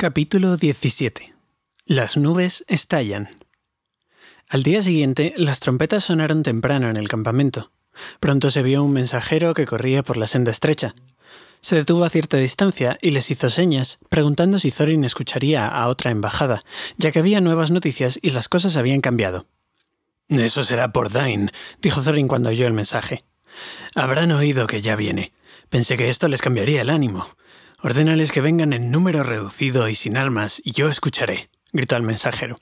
Capítulo 17. Las nubes estallan. Al día siguiente, las trompetas sonaron temprano en el campamento. Pronto se vio un mensajero que corría por la senda estrecha. Se detuvo a cierta distancia y les hizo señas, preguntando si Thorin escucharía a otra embajada, ya que había nuevas noticias y las cosas habían cambiado. Eso será por Dain, dijo Thorin cuando oyó el mensaje. Habrán oído que ya viene. Pensé que esto les cambiaría el ánimo. Ordénales que vengan en número reducido y sin armas, y yo escucharé, gritó el mensajero.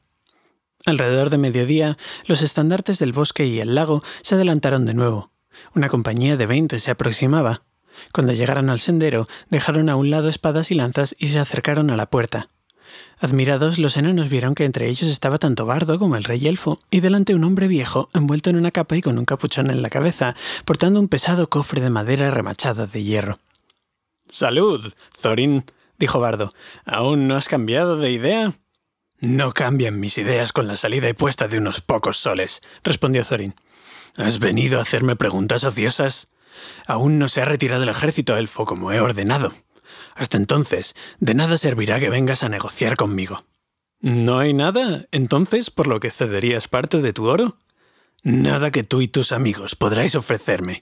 Alrededor de mediodía, los estandartes del bosque y el lago se adelantaron de nuevo. Una compañía de veinte se aproximaba. Cuando llegaron al sendero, dejaron a un lado espadas y lanzas y se acercaron a la puerta. Admirados, los enanos vieron que entre ellos estaba tanto Bardo como el rey elfo, y delante un hombre viejo, envuelto en una capa y con un capuchón en la cabeza, portando un pesado cofre de madera remachado de hierro. Salud, Thorin, dijo Bardo. ¿Aún no has cambiado de idea? No cambian mis ideas con la salida y puesta de unos pocos soles, respondió Thorin. ¿Has venido a hacerme preguntas ociosas? Aún no se ha retirado el ejército elfo como he ordenado. Hasta entonces, de nada servirá que vengas a negociar conmigo. ¿No hay nada, entonces, por lo que cederías parte de tu oro? Nada que tú y tus amigos podráis ofrecerme.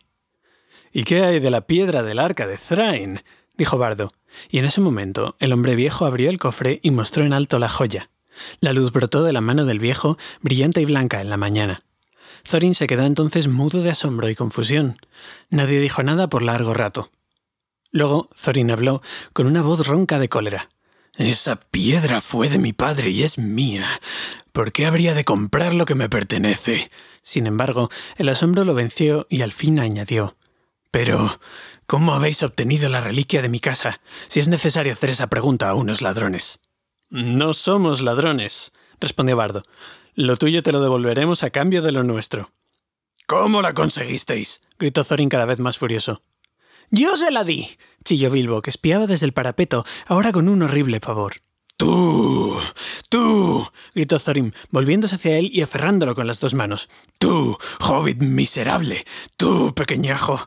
¿Y qué hay de la piedra del arca de Thrain? dijo Bardo, y en ese momento el hombre viejo abrió el cofre y mostró en alto la joya. La luz brotó de la mano del viejo, brillante y blanca en la mañana. Thorin se quedó entonces mudo de asombro y confusión. Nadie dijo nada por largo rato. Luego Thorin habló con una voz ronca de cólera. Esa piedra fue de mi padre y es mía. ¿Por qué habría de comprar lo que me pertenece? Sin embargo, el asombro lo venció y al fin añadió. Pero, ¿cómo habéis obtenido la reliquia de mi casa si es necesario hacer esa pregunta a unos ladrones? No somos ladrones, respondió Bardo. Lo tuyo te lo devolveremos a cambio de lo nuestro. ¿Cómo la conseguisteis? gritó Thorin cada vez más furioso. Yo se la di, chilló Bilbo, que espiaba desde el parapeto, ahora con un horrible pavor. Tú, tú, gritó Thorin, volviéndose hacia él y aferrándolo con las dos manos. Tú, hobbit miserable, tú, pequeñajo,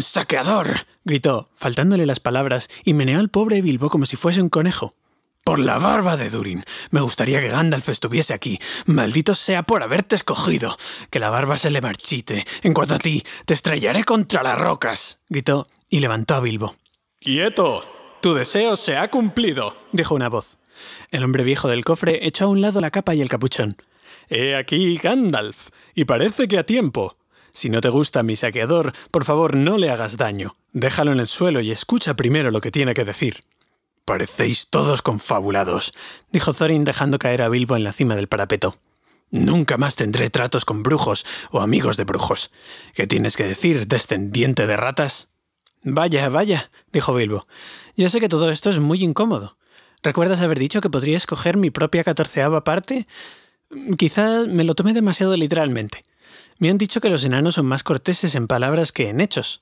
saqueador, gritó, faltándole las palabras, y meneó al pobre Bilbo como si fuese un conejo. Por la barba de Durin, me gustaría que Gandalf estuviese aquí. Maldito sea por haberte escogido. Que la barba se le marchite. En cuanto a ti, te estrellaré contra las rocas, gritó, y levantó a Bilbo. ¡Quieto! Tu deseo se ha cumplido, dijo una voz. El hombre viejo del cofre echó a un lado la capa y el capuchón. He aquí Gandalf, y parece que a tiempo. Si no te gusta mi saqueador, por favor no le hagas daño. Déjalo en el suelo y escucha primero lo que tiene que decir. Parecéis todos confabulados, dijo Thorin dejando caer a Bilbo en la cima del parapeto. Nunca más tendré tratos con brujos o amigos de brujos. ¿Qué tienes que decir, descendiente de ratas? Vaya, vaya, dijo Bilbo. Ya sé que todo esto es muy incómodo. ¿Recuerdas haber dicho que podría escoger mi propia catorceava parte? Quizá me lo tomé demasiado literalmente. Me han dicho que los enanos son más corteses en palabras que en hechos.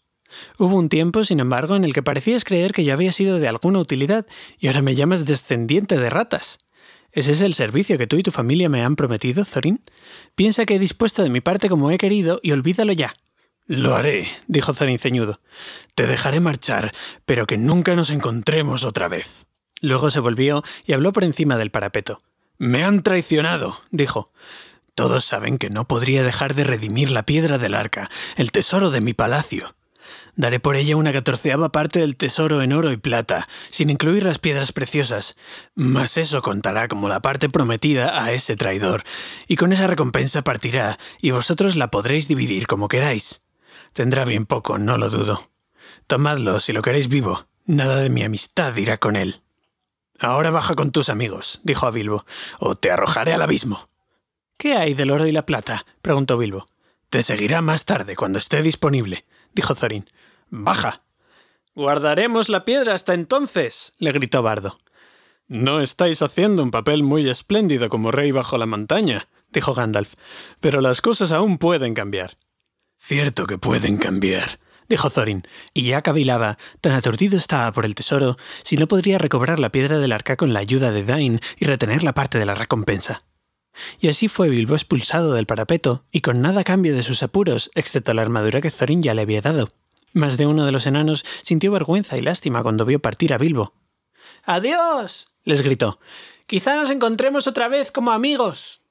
Hubo un tiempo, sin embargo, en el que parecías creer que yo había sido de alguna utilidad y ahora me llamas descendiente de ratas. ¿Ese es el servicio que tú y tu familia me han prometido, Thorin? Piensa que he dispuesto de mi parte como he querido y olvídalo ya. Lo haré, dijo Thorin ceñudo. Te dejaré marchar, pero que nunca nos encontremos otra vez. Luego se volvió y habló por encima del parapeto. Me han traicionado, dijo. Todos saben que no podría dejar de redimir la piedra del arca, el tesoro de mi palacio. Daré por ella una catorceava parte del tesoro en oro y plata, sin incluir las piedras preciosas, mas eso contará como la parte prometida a ese traidor, y con esa recompensa partirá, y vosotros la podréis dividir como queráis. Tendrá bien poco, no lo dudo. Tomadlo si lo queréis vivo. Nada de mi amistad irá con él. Ahora baja con tus amigos, dijo a Bilbo, o te arrojaré al abismo. ¿Qué hay del oro y la plata? preguntó Bilbo. Te seguirá más tarde, cuando esté disponible, dijo Thorin. Baja. Guardaremos la piedra hasta entonces, le gritó Bardo. No estáis haciendo un papel muy espléndido como rey bajo la montaña, dijo Gandalf, pero las cosas aún pueden cambiar. Cierto que pueden cambiar, dijo Thorin, y ya cavilaba, tan aturdido estaba por el tesoro, si no podría recobrar la piedra del arca con la ayuda de Dain y retener la parte de la recompensa. Y así fue Bilbo expulsado del parapeto, y con nada cambio de sus apuros, excepto la armadura que Thorin ya le había dado. Más de uno de los enanos sintió vergüenza y lástima cuando vio partir a Bilbo. ¡Adiós! les gritó. Quizá nos encontremos otra vez como amigos.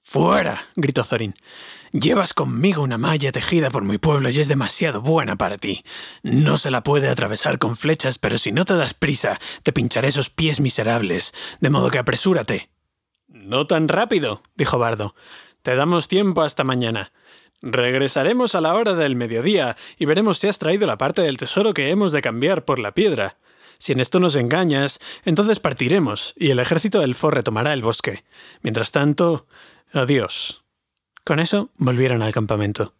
¡Fuera! gritó Thorin. Llevas conmigo una malla tejida por mi pueblo y es demasiado buena para ti. No se la puede atravesar con flechas, pero si no te das prisa, te pincharé esos pies miserables, de modo que apresúrate. No tan rápido, dijo Bardo. Te damos tiempo hasta mañana. Regresaremos a la hora del mediodía y veremos si has traído la parte del tesoro que hemos de cambiar por la piedra. Si en esto nos engañas, entonces partiremos y el ejército del For retomará el bosque. Mientras tanto, adiós. Con eso volvieron al campamento.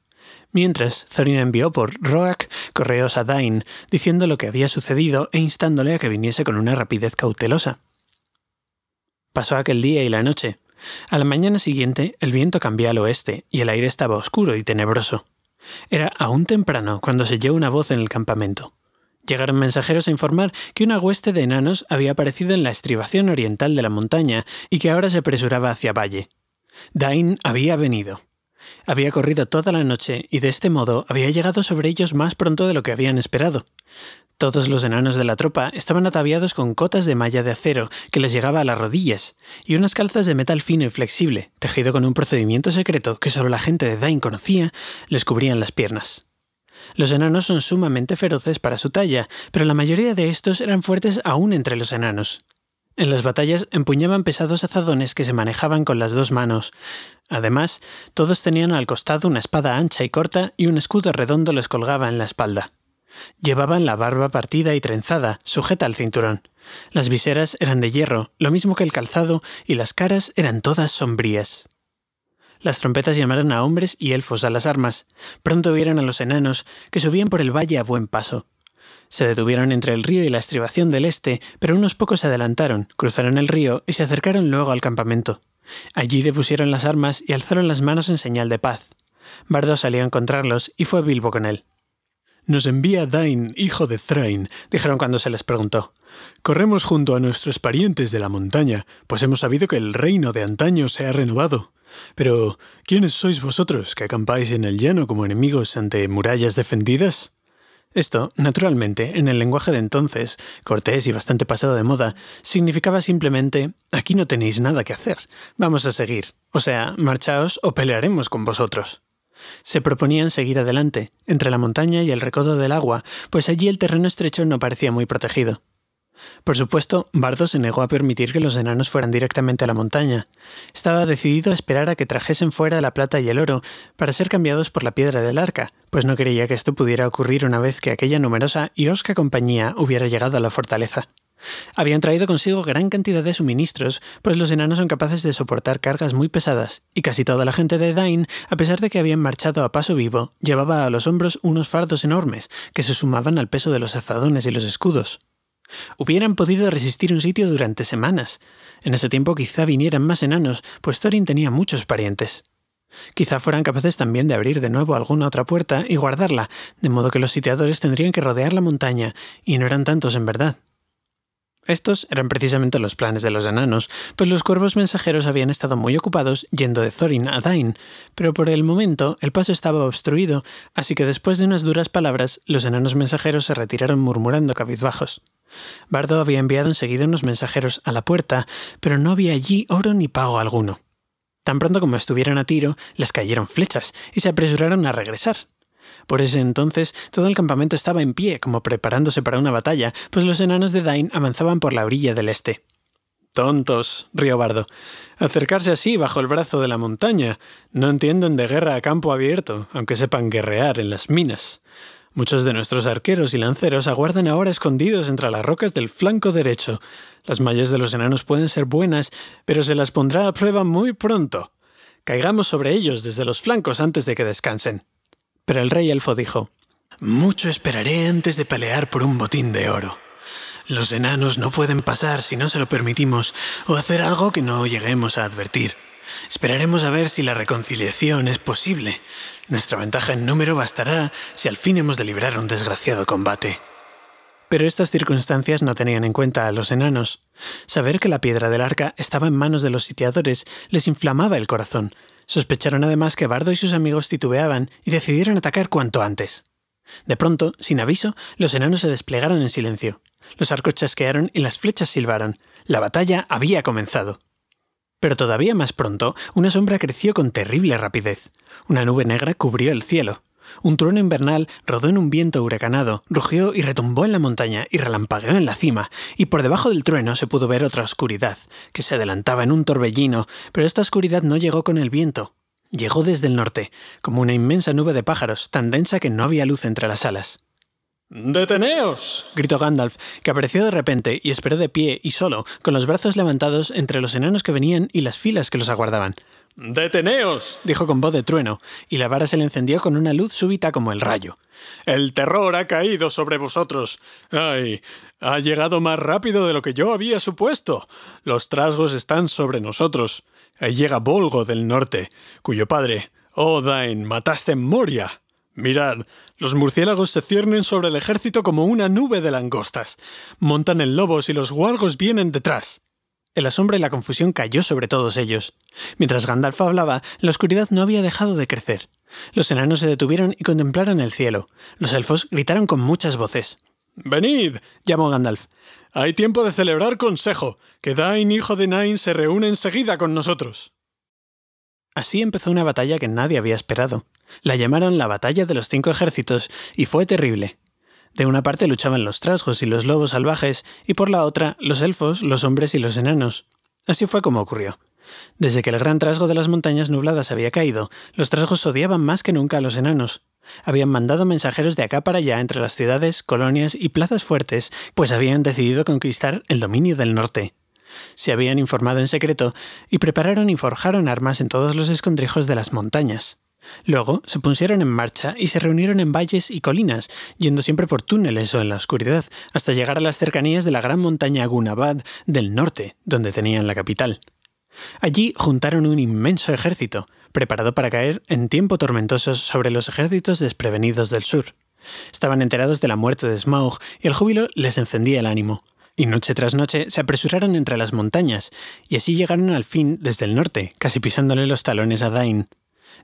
Mientras, Thorin envió por Roak correos a Dain, diciendo lo que había sucedido e instándole a que viniese con una rapidez cautelosa. Pasó aquel día y la noche. A la mañana siguiente, el viento cambió al oeste y el aire estaba oscuro y tenebroso. Era aún temprano cuando se oyó una voz en el campamento. Llegaron mensajeros a informar que una hueste de enanos había aparecido en la estribación oriental de la montaña y que ahora se apresuraba hacia Valle. Dain había venido. Había corrido toda la noche y de este modo había llegado sobre ellos más pronto de lo que habían esperado. Todos los enanos de la tropa estaban ataviados con cotas de malla de acero que les llegaba a las rodillas y unas calzas de metal fino y flexible, tejido con un procedimiento secreto que solo la gente de Dain conocía, les cubrían las piernas. Los enanos son sumamente feroces para su talla, pero la mayoría de estos eran fuertes aún entre los enanos. En las batallas empuñaban pesados azadones que se manejaban con las dos manos. Además, todos tenían al costado una espada ancha y corta y un escudo redondo les colgaba en la espalda. Llevaban la barba partida y trenzada, sujeta al cinturón. Las viseras eran de hierro, lo mismo que el calzado, y las caras eran todas sombrías. Las trompetas llamaron a hombres y elfos a las armas. Pronto vieron a los enanos, que subían por el valle a buen paso. Se detuvieron entre el río y la estribación del este, pero unos pocos se adelantaron, cruzaron el río y se acercaron luego al campamento. Allí depusieron las armas y alzaron las manos en señal de paz. Bardo salió a encontrarlos y fue Bilbo con él. Nos envía Dain, hijo de Thrain, dijeron cuando se les preguntó. Corremos junto a nuestros parientes de la montaña, pues hemos sabido que el reino de antaño se ha renovado. Pero, ¿quiénes sois vosotros que acampáis en el llano como enemigos ante murallas defendidas? Esto, naturalmente, en el lenguaje de entonces, cortés y bastante pasado de moda, significaba simplemente aquí no tenéis nada que hacer, vamos a seguir, o sea, marchaos o pelearemos con vosotros. Se proponían seguir adelante, entre la montaña y el recodo del agua, pues allí el terreno estrecho no parecía muy protegido. Por supuesto, Bardo se negó a permitir que los enanos fueran directamente a la montaña. Estaba decidido a esperar a que trajesen fuera la plata y el oro para ser cambiados por la piedra del arca, pues no creía que esto pudiera ocurrir una vez que aquella numerosa y osca compañía hubiera llegado a la fortaleza. Habían traído consigo gran cantidad de suministros, pues los enanos son capaces de soportar cargas muy pesadas, y casi toda la gente de Dain, a pesar de que habían marchado a paso vivo, llevaba a los hombros unos fardos enormes, que se sumaban al peso de los azadones y los escudos. Hubieran podido resistir un sitio durante semanas. En ese tiempo quizá vinieran más enanos, pues Thorin tenía muchos parientes. Quizá fueran capaces también de abrir de nuevo alguna otra puerta y guardarla, de modo que los sitiadores tendrían que rodear la montaña, y no eran tantos en verdad. Estos eran precisamente los planes de los enanos, pues los cuervos mensajeros habían estado muy ocupados yendo de Thorin a Dain, pero por el momento el paso estaba obstruido, así que después de unas duras palabras, los enanos mensajeros se retiraron murmurando cabizbajos. Bardo había enviado enseguida unos mensajeros a la puerta, pero no había allí oro ni pago alguno. Tan pronto como estuvieron a tiro, les cayeron flechas y se apresuraron a regresar. Por ese entonces todo el campamento estaba en pie, como preparándose para una batalla, pues los enanos de Dain avanzaban por la orilla del este. Tontos, rió Bardo. Acercarse así bajo el brazo de la montaña. No entienden de guerra a campo abierto, aunque sepan guerrear en las minas. Muchos de nuestros arqueros y lanceros aguardan ahora escondidos entre las rocas del flanco derecho. Las mallas de los enanos pueden ser buenas, pero se las pondrá a prueba muy pronto. Caigamos sobre ellos desde los flancos antes de que descansen. Pero el rey elfo dijo, Mucho esperaré antes de pelear por un botín de oro. Los enanos no pueden pasar si no se lo permitimos, o hacer algo que no lleguemos a advertir. Esperaremos a ver si la reconciliación es posible. Nuestra ventaja en número bastará si al fin hemos de librar un desgraciado combate. Pero estas circunstancias no tenían en cuenta a los enanos. Saber que la piedra del arca estaba en manos de los sitiadores les inflamaba el corazón. Sospecharon además que Bardo y sus amigos titubeaban y decidieron atacar cuanto antes. De pronto, sin aviso, los enanos se desplegaron en silencio. Los arcos chasquearon y las flechas silbaron. La batalla había comenzado. Pero todavía más pronto, una sombra creció con terrible rapidez. Una nube negra cubrió el cielo. Un trueno invernal rodó en un viento huracanado, rugió y retumbó en la montaña y relampagueó en la cima, y por debajo del trueno se pudo ver otra oscuridad, que se adelantaba en un torbellino, pero esta oscuridad no llegó con el viento. Llegó desde el norte, como una inmensa nube de pájaros, tan densa que no había luz entre las alas. ¡Deteneos! gritó Gandalf, que apareció de repente y esperó de pie y solo, con los brazos levantados entre los enanos que venían y las filas que los aguardaban. ¡Deteneos! dijo con voz de trueno, y la vara se le encendió con una luz súbita como el rayo. El terror ha caído sobre vosotros. ¡Ay! Ha llegado más rápido de lo que yo había supuesto. Los trasgos están sobre nosotros. Ahí llega Volgo del norte, cuyo padre, Odain, mataste en Moria. Mirad, los murciélagos se ciernen sobre el ejército como una nube de langostas. Montan en lobos y los guargos vienen detrás. El asombro y la confusión cayó sobre todos ellos. Mientras Gandalf hablaba, la oscuridad no había dejado de crecer. Los enanos se detuvieron y contemplaron el cielo. Los elfos gritaron con muchas voces. Venid, llamó Gandalf. Hay tiempo de celebrar consejo. Que Dain, hijo de Nain, se reúne enseguida con nosotros. Así empezó una batalla que nadie había esperado. La llamaron la Batalla de los Cinco Ejércitos y fue terrible. De una parte luchaban los trasgos y los lobos salvajes, y por la otra los elfos, los hombres y los enanos. Así fue como ocurrió. Desde que el gran trasgo de las montañas nubladas había caído, los trasgos odiaban más que nunca a los enanos. Habían mandado mensajeros de acá para allá entre las ciudades, colonias y plazas fuertes, pues habían decidido conquistar el dominio del norte. Se habían informado en secreto y prepararon y forjaron armas en todos los escondrijos de las montañas. Luego se pusieron en marcha y se reunieron en valles y colinas, yendo siempre por túneles o en la oscuridad, hasta llegar a las cercanías de la gran montaña Gunabad del norte, donde tenían la capital. Allí juntaron un inmenso ejército, preparado para caer en tiempo tormentoso sobre los ejércitos desprevenidos del sur. Estaban enterados de la muerte de Smaug y el júbilo les encendía el ánimo. Y noche tras noche se apresuraron entre las montañas, y así llegaron al fin desde el norte, casi pisándole los talones a Dain.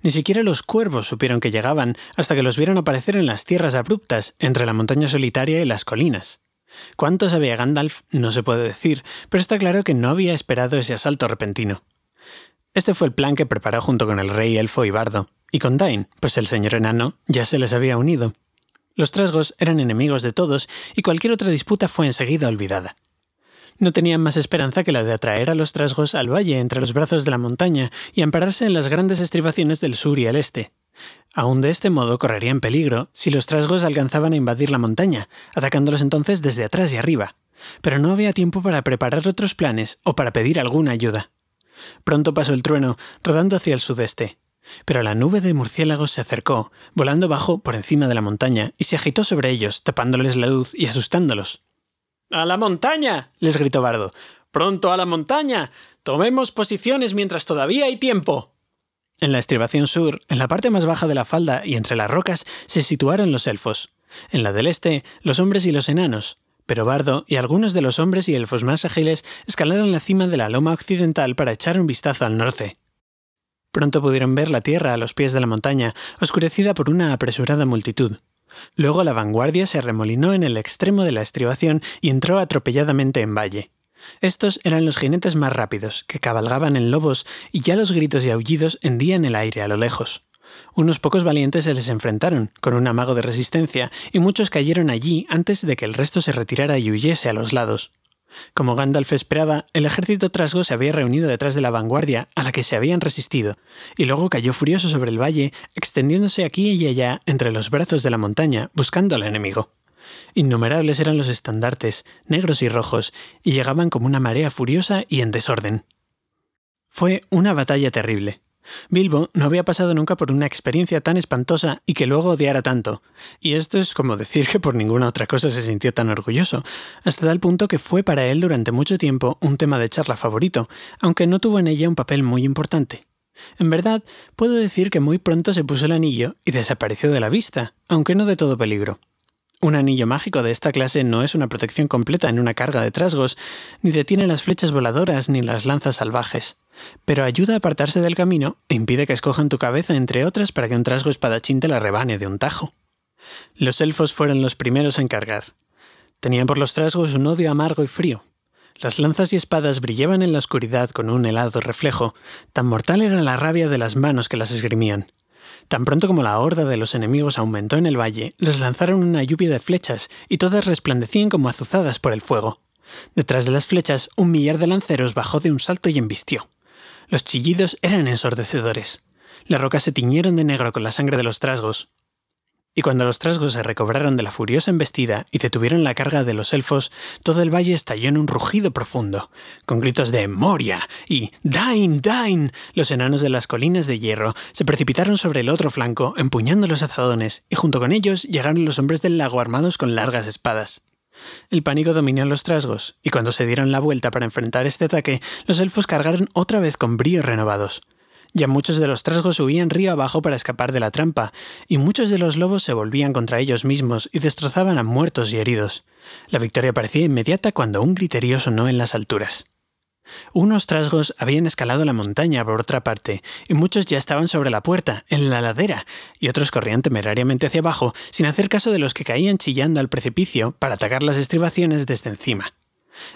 Ni siquiera los cuervos supieron que llegaban hasta que los vieron aparecer en las tierras abruptas, entre la montaña solitaria y las colinas. Cuánto sabía Gandalf no se puede decir, pero está claro que no había esperado ese asalto repentino. Este fue el plan que preparó junto con el rey elfo y bardo, y con Dain, pues el señor enano ya se les había unido. Los trasgos eran enemigos de todos y cualquier otra disputa fue enseguida olvidada no tenían más esperanza que la de atraer a los trasgos al valle entre los brazos de la montaña y ampararse en las grandes estribaciones del sur y el este. Aún de este modo correrían peligro si los trasgos alcanzaban a invadir la montaña, atacándolos entonces desde atrás y arriba. Pero no había tiempo para preparar otros planes o para pedir alguna ayuda. Pronto pasó el trueno, rodando hacia el sudeste. Pero la nube de murciélagos se acercó, volando bajo por encima de la montaña, y se agitó sobre ellos, tapándoles la luz y asustándolos. ¡A la montaña! les gritó Bardo. ¡Pronto a la montaña! Tomemos posiciones mientras todavía hay tiempo. En la estribación sur, en la parte más baja de la falda y entre las rocas, se situaron los elfos. En la del este, los hombres y los enanos. Pero Bardo y algunos de los hombres y elfos más ágiles escalaron la cima de la loma occidental para echar un vistazo al norte. Pronto pudieron ver la tierra a los pies de la montaña, oscurecida por una apresurada multitud. Luego la vanguardia se remolinó en el extremo de la estribación y entró atropelladamente en valle. Estos eran los jinetes más rápidos, que cabalgaban en lobos, y ya los gritos y aullidos hendían el aire a lo lejos. Unos pocos valientes se les enfrentaron, con un amago de resistencia, y muchos cayeron allí antes de que el resto se retirara y huyese a los lados. Como Gandalf esperaba, el ejército trasgo se había reunido detrás de la vanguardia a la que se habían resistido, y luego cayó furioso sobre el valle, extendiéndose aquí y allá entre los brazos de la montaña, buscando al enemigo. Innumerables eran los estandartes, negros y rojos, y llegaban como una marea furiosa y en desorden. Fue una batalla terrible. Bilbo no había pasado nunca por una experiencia tan espantosa y que luego odiara tanto. Y esto es como decir que por ninguna otra cosa se sintió tan orgulloso, hasta tal punto que fue para él durante mucho tiempo un tema de charla favorito, aunque no tuvo en ella un papel muy importante. En verdad, puedo decir que muy pronto se puso el anillo y desapareció de la vista, aunque no de todo peligro. Un anillo mágico de esta clase no es una protección completa en una carga de trasgos, ni detiene las flechas voladoras ni las lanzas salvajes pero ayuda a apartarse del camino e impide que escojan tu cabeza, entre otras, para que un trasgo espadachín te la rebane de un tajo. Los elfos fueron los primeros en cargar. Tenían por los trasgos un odio amargo y frío. Las lanzas y espadas brillaban en la oscuridad con un helado reflejo, tan mortal era la rabia de las manos que las esgrimían. Tan pronto como la horda de los enemigos aumentó en el valle, les lanzaron una lluvia de flechas y todas resplandecían como azuzadas por el fuego. Detrás de las flechas, un millar de lanceros bajó de un salto y embistió. Los chillidos eran ensordecedores. Las rocas se tiñeron de negro con la sangre de los trasgos, y cuando los trasgos se recobraron de la furiosa embestida y detuvieron la carga de los elfos, todo el valle estalló en un rugido profundo, con gritos de Moria y Dain, Dain. Los enanos de las colinas de hierro se precipitaron sobre el otro flanco, empuñando los azadones, y junto con ellos llegaron los hombres del lago armados con largas espadas. El pánico dominó los trasgos, y cuando se dieron la vuelta para enfrentar este ataque, los elfos cargaron otra vez con bríos renovados. Ya muchos de los trasgos huían río abajo para escapar de la trampa, y muchos de los lobos se volvían contra ellos mismos y destrozaban a muertos y heridos. La victoria parecía inmediata cuando un griterío sonó en las alturas. Unos trasgos habían escalado la montaña por otra parte, y muchos ya estaban sobre la puerta, en la ladera, y otros corrían temerariamente hacia abajo, sin hacer caso de los que caían chillando al precipicio para atacar las estribaciones desde encima.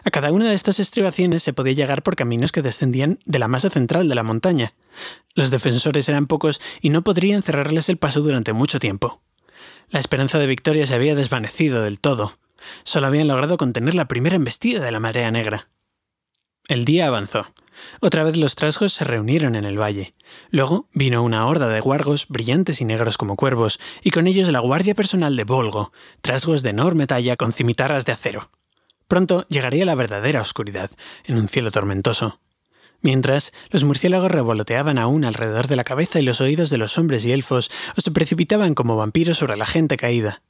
A cada una de estas estribaciones se podía llegar por caminos que descendían de la masa central de la montaña. Los defensores eran pocos y no podrían cerrarles el paso durante mucho tiempo. La esperanza de victoria se había desvanecido del todo. Solo habían logrado contener la primera embestida de la marea negra. El día avanzó. Otra vez los trasgos se reunieron en el valle. Luego vino una horda de guargos brillantes y negros como cuervos, y con ellos la guardia personal de Volgo, trasgos de enorme talla con cimitarras de acero. Pronto llegaría la verdadera oscuridad, en un cielo tormentoso. Mientras, los murciélagos revoloteaban aún alrededor de la cabeza y los oídos de los hombres y elfos, o se precipitaban como vampiros sobre la gente caída.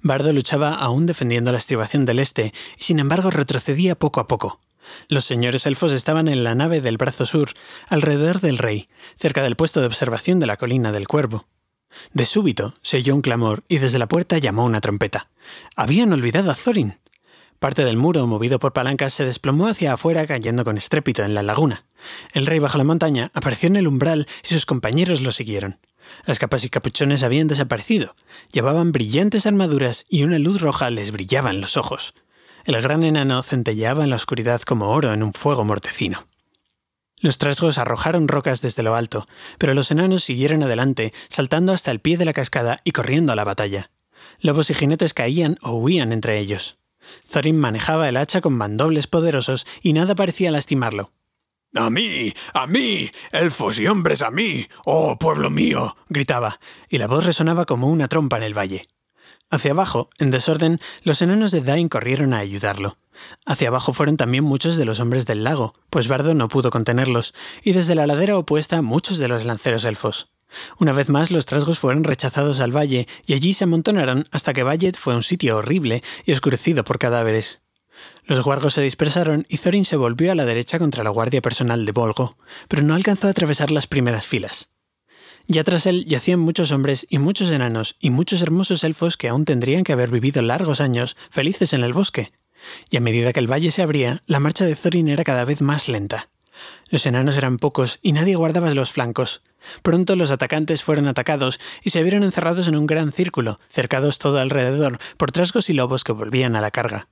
Bardo luchaba aún defendiendo la estribación del este, y sin embargo retrocedía poco a poco. Los señores elfos estaban en la nave del brazo sur, alrededor del rey, cerca del puesto de observación de la colina del cuervo. De súbito se oyó un clamor y desde la puerta llamó una trompeta. Habían olvidado a Thorin. Parte del muro, movido por palancas, se desplomó hacia afuera cayendo con estrépito en la laguna. El rey bajo la montaña apareció en el umbral y sus compañeros lo siguieron. Las capas y capuchones habían desaparecido. Llevaban brillantes armaduras y una luz roja les brillaba en los ojos. El gran enano centelleaba en la oscuridad como oro en un fuego mortecino. Los trasgos arrojaron rocas desde lo alto, pero los enanos siguieron adelante, saltando hasta el pie de la cascada y corriendo a la batalla. Lobos y jinetes caían o huían entre ellos. Thorin manejaba el hacha con mandobles poderosos y nada parecía lastimarlo. A mí, a mí, elfos y hombres a mí, oh pueblo mío, gritaba, y la voz resonaba como una trompa en el valle. Hacia abajo, en desorden, los enanos de Dain corrieron a ayudarlo. Hacia abajo fueron también muchos de los hombres del lago, pues Bardo no pudo contenerlos, y desde la ladera opuesta muchos de los lanceros elfos. Una vez más los trasgos fueron rechazados al valle y allí se amontonaron hasta que Vallet fue un sitio horrible y oscurecido por cadáveres. Los guargos se dispersaron y Thorin se volvió a la derecha contra la guardia personal de Volgo, pero no alcanzó a atravesar las primeras filas. Ya tras él yacían muchos hombres y muchos enanos y muchos hermosos elfos que aún tendrían que haber vivido largos años felices en el bosque. Y a medida que el valle se abría, la marcha de Thorin era cada vez más lenta. Los enanos eran pocos y nadie guardaba los flancos, Pronto los atacantes fueron atacados y se vieron encerrados en un gran círculo, cercados todo alrededor por trasgos y lobos que volvían a la carga.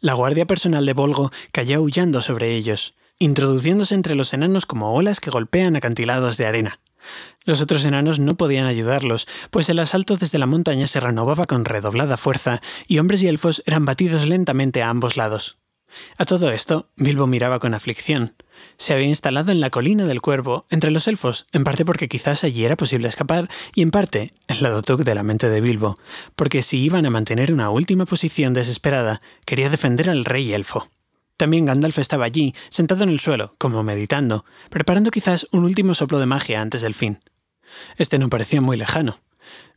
La guardia personal de Volgo cayó aullando sobre ellos, introduciéndose entre los enanos como olas que golpean acantilados de arena. Los otros enanos no podían ayudarlos, pues el asalto desde la montaña se renovaba con redoblada fuerza y hombres y elfos eran batidos lentamente a ambos lados. A todo esto, Bilbo miraba con aflicción. Se había instalado en la colina del cuervo, entre los elfos, en parte porque quizás allí era posible escapar, y en parte, el lado tuc de la mente de Bilbo, porque si iban a mantener una última posición desesperada, quería defender al rey elfo. También Gandalf estaba allí, sentado en el suelo, como meditando, preparando quizás un último soplo de magia antes del fin. Este no parecía muy lejano.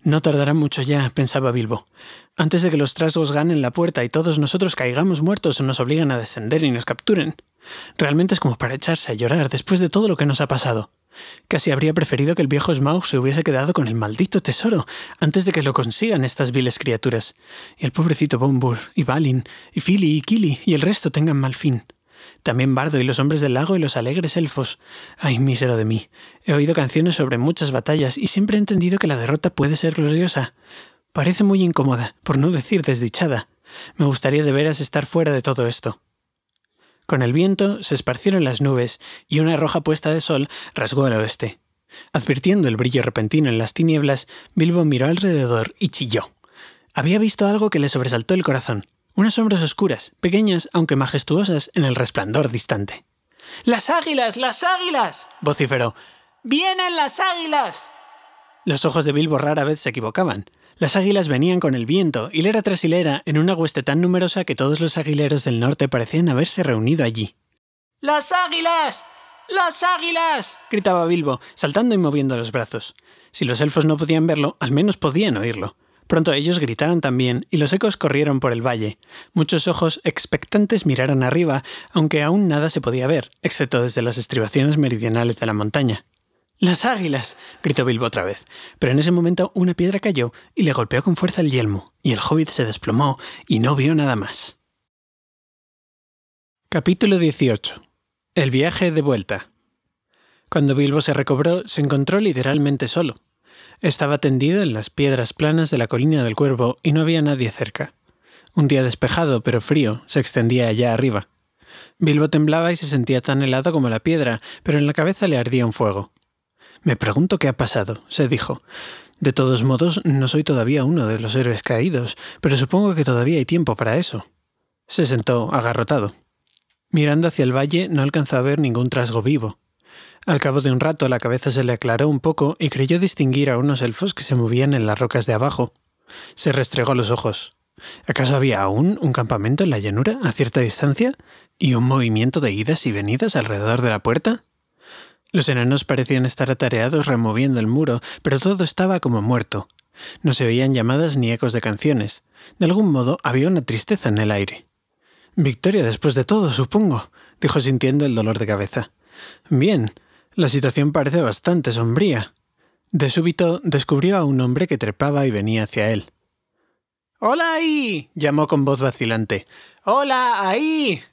No tardará mucho ya, pensaba Bilbo. Antes de que los trasgos ganen la puerta y todos nosotros caigamos muertos o nos obliguen a descender y nos capturen. Realmente es como para echarse a llorar después de todo lo que nos ha pasado. Casi habría preferido que el viejo Smaug se hubiese quedado con el maldito tesoro antes de que lo consigan estas viles criaturas, y el pobrecito Bombur, y Balin, y Fili, y Kili, y el resto tengan mal fin. También Bardo y los hombres del lago y los alegres elfos. Ay, mísero de mí. He oído canciones sobre muchas batallas y siempre he entendido que la derrota puede ser gloriosa. Parece muy incómoda, por no decir desdichada. Me gustaría de veras estar fuera de todo esto. Con el viento se esparcieron las nubes y una roja puesta de sol rasgó el oeste. Advirtiendo el brillo repentino en las tinieblas, Bilbo miró alrededor y chilló. Había visto algo que le sobresaltó el corazón. Unas sombras oscuras, pequeñas aunque majestuosas en el resplandor distante. ¡Las águilas! ¡Las águilas! vociferó. ¡Vienen las águilas! Los ojos de Bilbo rara vez se equivocaban. Las águilas venían con el viento, hilera tras hilera, en una hueste tan numerosa que todos los aguileros del norte parecían haberse reunido allí. ¡Las águilas! ¡Las águilas! gritaba Bilbo, saltando y moviendo los brazos. Si los elfos no podían verlo, al menos podían oírlo. Pronto ellos gritaron también, y los ecos corrieron por el valle. Muchos ojos expectantes miraron arriba, aunque aún nada se podía ver, excepto desde las estribaciones meridionales de la montaña. ¡Las águilas! gritó Bilbo otra vez, pero en ese momento una piedra cayó y le golpeó con fuerza el yelmo, y el hobbit se desplomó y no vio nada más. Capítulo 18 El viaje de vuelta. Cuando Bilbo se recobró, se encontró literalmente solo. Estaba tendido en las piedras planas de la colina del Cuervo y no había nadie cerca. Un día despejado pero frío se extendía allá arriba. Bilbo temblaba y se sentía tan helado como la piedra, pero en la cabeza le ardía un fuego. Me pregunto qué ha pasado, se dijo. De todos modos, no soy todavía uno de los héroes caídos, pero supongo que todavía hay tiempo para eso. Se sentó agarrotado. Mirando hacia el valle no alcanzó a ver ningún trasgo vivo. Al cabo de un rato la cabeza se le aclaró un poco y creyó distinguir a unos elfos que se movían en las rocas de abajo. Se restregó los ojos. ¿Acaso había aún un campamento en la llanura a cierta distancia? ¿Y un movimiento de idas y venidas alrededor de la puerta? Los enanos parecían estar atareados removiendo el muro, pero todo estaba como muerto. No se oían llamadas ni ecos de canciones. De algún modo había una tristeza en el aire. Victoria después de todo, supongo, dijo sintiendo el dolor de cabeza. Bien, la situación parece bastante sombría. De súbito descubrió a un hombre que trepaba y venía hacia él. ¡Hola ahí! llamó con voz vacilante. ¡Hola ahí!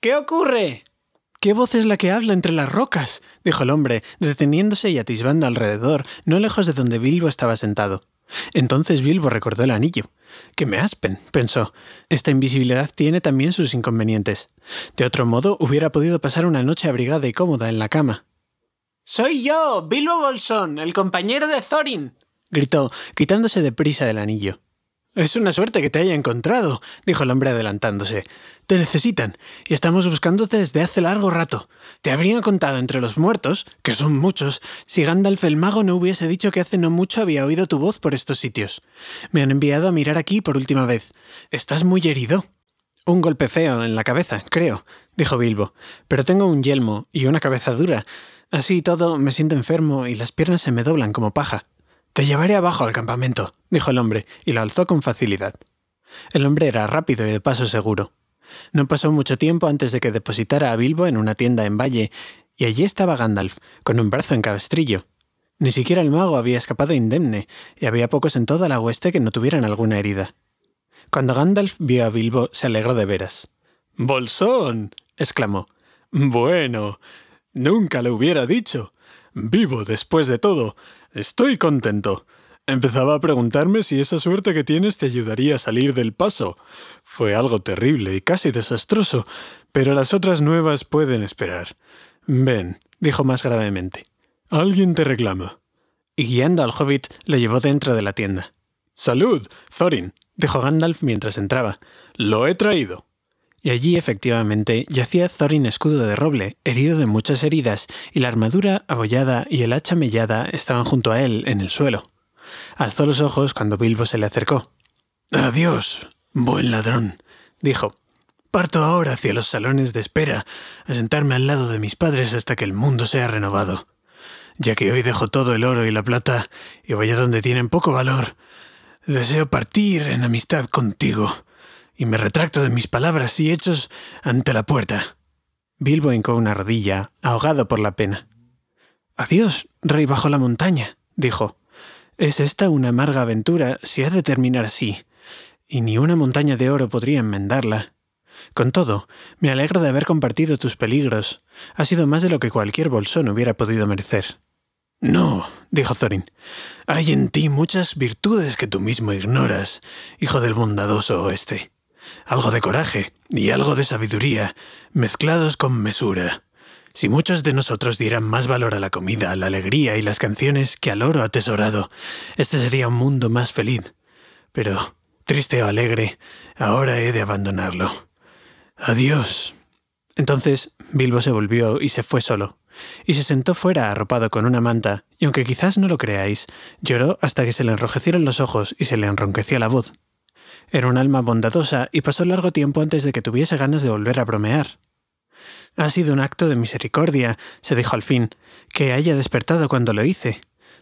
¿Qué ocurre? ¿Qué voz es la que habla entre las rocas? dijo el hombre, deteniéndose y atisbando alrededor, no lejos de donde Bilbo estaba sentado. Entonces Bilbo recordó el anillo. Que me aspen, pensó. Esta invisibilidad tiene también sus inconvenientes. De otro modo, hubiera podido pasar una noche abrigada y cómoda en la cama. Soy yo, Bilbo Bolsón, el compañero de Thorin, gritó, quitándose de prisa el anillo. Es una suerte que te haya encontrado, dijo el hombre adelantándose. Te necesitan, y estamos buscándote desde hace largo rato. Te habrían contado entre los muertos, que son muchos, si Gandalf el mago no hubiese dicho que hace no mucho había oído tu voz por estos sitios. Me han enviado a mirar aquí por última vez. Estás muy herido. Un golpe feo en la cabeza, creo, dijo Bilbo, pero tengo un yelmo y una cabeza dura. Así todo, me siento enfermo y las piernas se me doblan como paja. Te llevaré abajo al campamento, dijo el hombre, y lo alzó con facilidad. El hombre era rápido y de paso seguro. No pasó mucho tiempo antes de que depositara a Bilbo en una tienda en Valle, y allí estaba Gandalf, con un brazo en cabestrillo. Ni siquiera el mago había escapado indemne, y había pocos en toda la hueste que no tuvieran alguna herida. Cuando Gandalf vio a Bilbo, se alegró de veras. Bolsón. exclamó. Bueno. Nunca lo hubiera dicho. Vivo después de todo. Estoy contento. Empezaba a preguntarme si esa suerte que tienes te ayudaría a salir del paso. Fue algo terrible y casi desastroso, pero las otras nuevas pueden esperar. Ven, dijo más gravemente. Alguien te reclama. Y guiando al hobbit, lo llevó dentro de la tienda. Salud, Thorin, dijo Gandalf mientras entraba. Lo he traído. Y allí efectivamente yacía Thorin escudo de roble, herido de muchas heridas, y la armadura abollada y el hacha mellada estaban junto a él en el suelo. Alzó los ojos cuando Bilbo se le acercó. Adiós, buen ladrón, dijo. Parto ahora hacia los salones de espera, a sentarme al lado de mis padres hasta que el mundo sea renovado. Ya que hoy dejo todo el oro y la plata y voy a donde tienen poco valor, deseo partir en amistad contigo y me retracto de mis palabras y hechos ante la puerta. Bilbo hincó una rodilla, ahogado por la pena. Adiós, rey bajo la montaña, dijo. Es esta una amarga aventura si ha de terminar así, y ni una montaña de oro podría enmendarla. Con todo, me alegro de haber compartido tus peligros. Ha sido más de lo que cualquier bolsón hubiera podido merecer. No, dijo Thorin. Hay en ti muchas virtudes que tú mismo ignoras, hijo del bondadoso oeste. algo de coraje y algo de sabiduría, mezclados con mesura. Si muchos de nosotros dieran más valor a la comida, a la alegría y las canciones que al oro atesorado, este sería un mundo más feliz. Pero, triste o alegre, ahora he de abandonarlo. Adiós. Entonces Bilbo se volvió y se fue solo, y se sentó fuera arropado con una manta, y aunque quizás no lo creáis, lloró hasta que se le enrojecieron los ojos y se le enronqueció la voz. Era un alma bondadosa y pasó largo tiempo antes de que tuviese ganas de volver a bromear. Ha sido un acto de misericordia, se dijo al fin, que haya despertado cuando lo hice.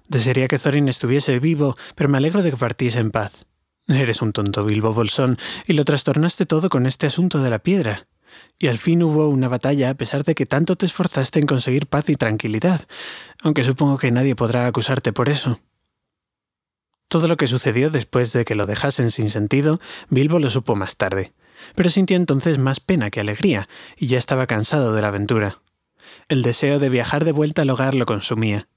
Desearía que Thorin estuviese vivo, pero me alegro de que partiese en paz. Eres un tonto, Bilbo Bolsón, y lo trastornaste todo con este asunto de la piedra. Y al fin hubo una batalla a pesar de que tanto te esforzaste en conseguir paz y tranquilidad, aunque supongo que nadie podrá acusarte por eso. Todo lo que sucedió después de que lo dejasen sin sentido, Bilbo lo supo más tarde, pero sintió entonces más pena que alegría, y ya estaba cansado de la aventura. El deseo de viajar de vuelta al hogar lo consumía.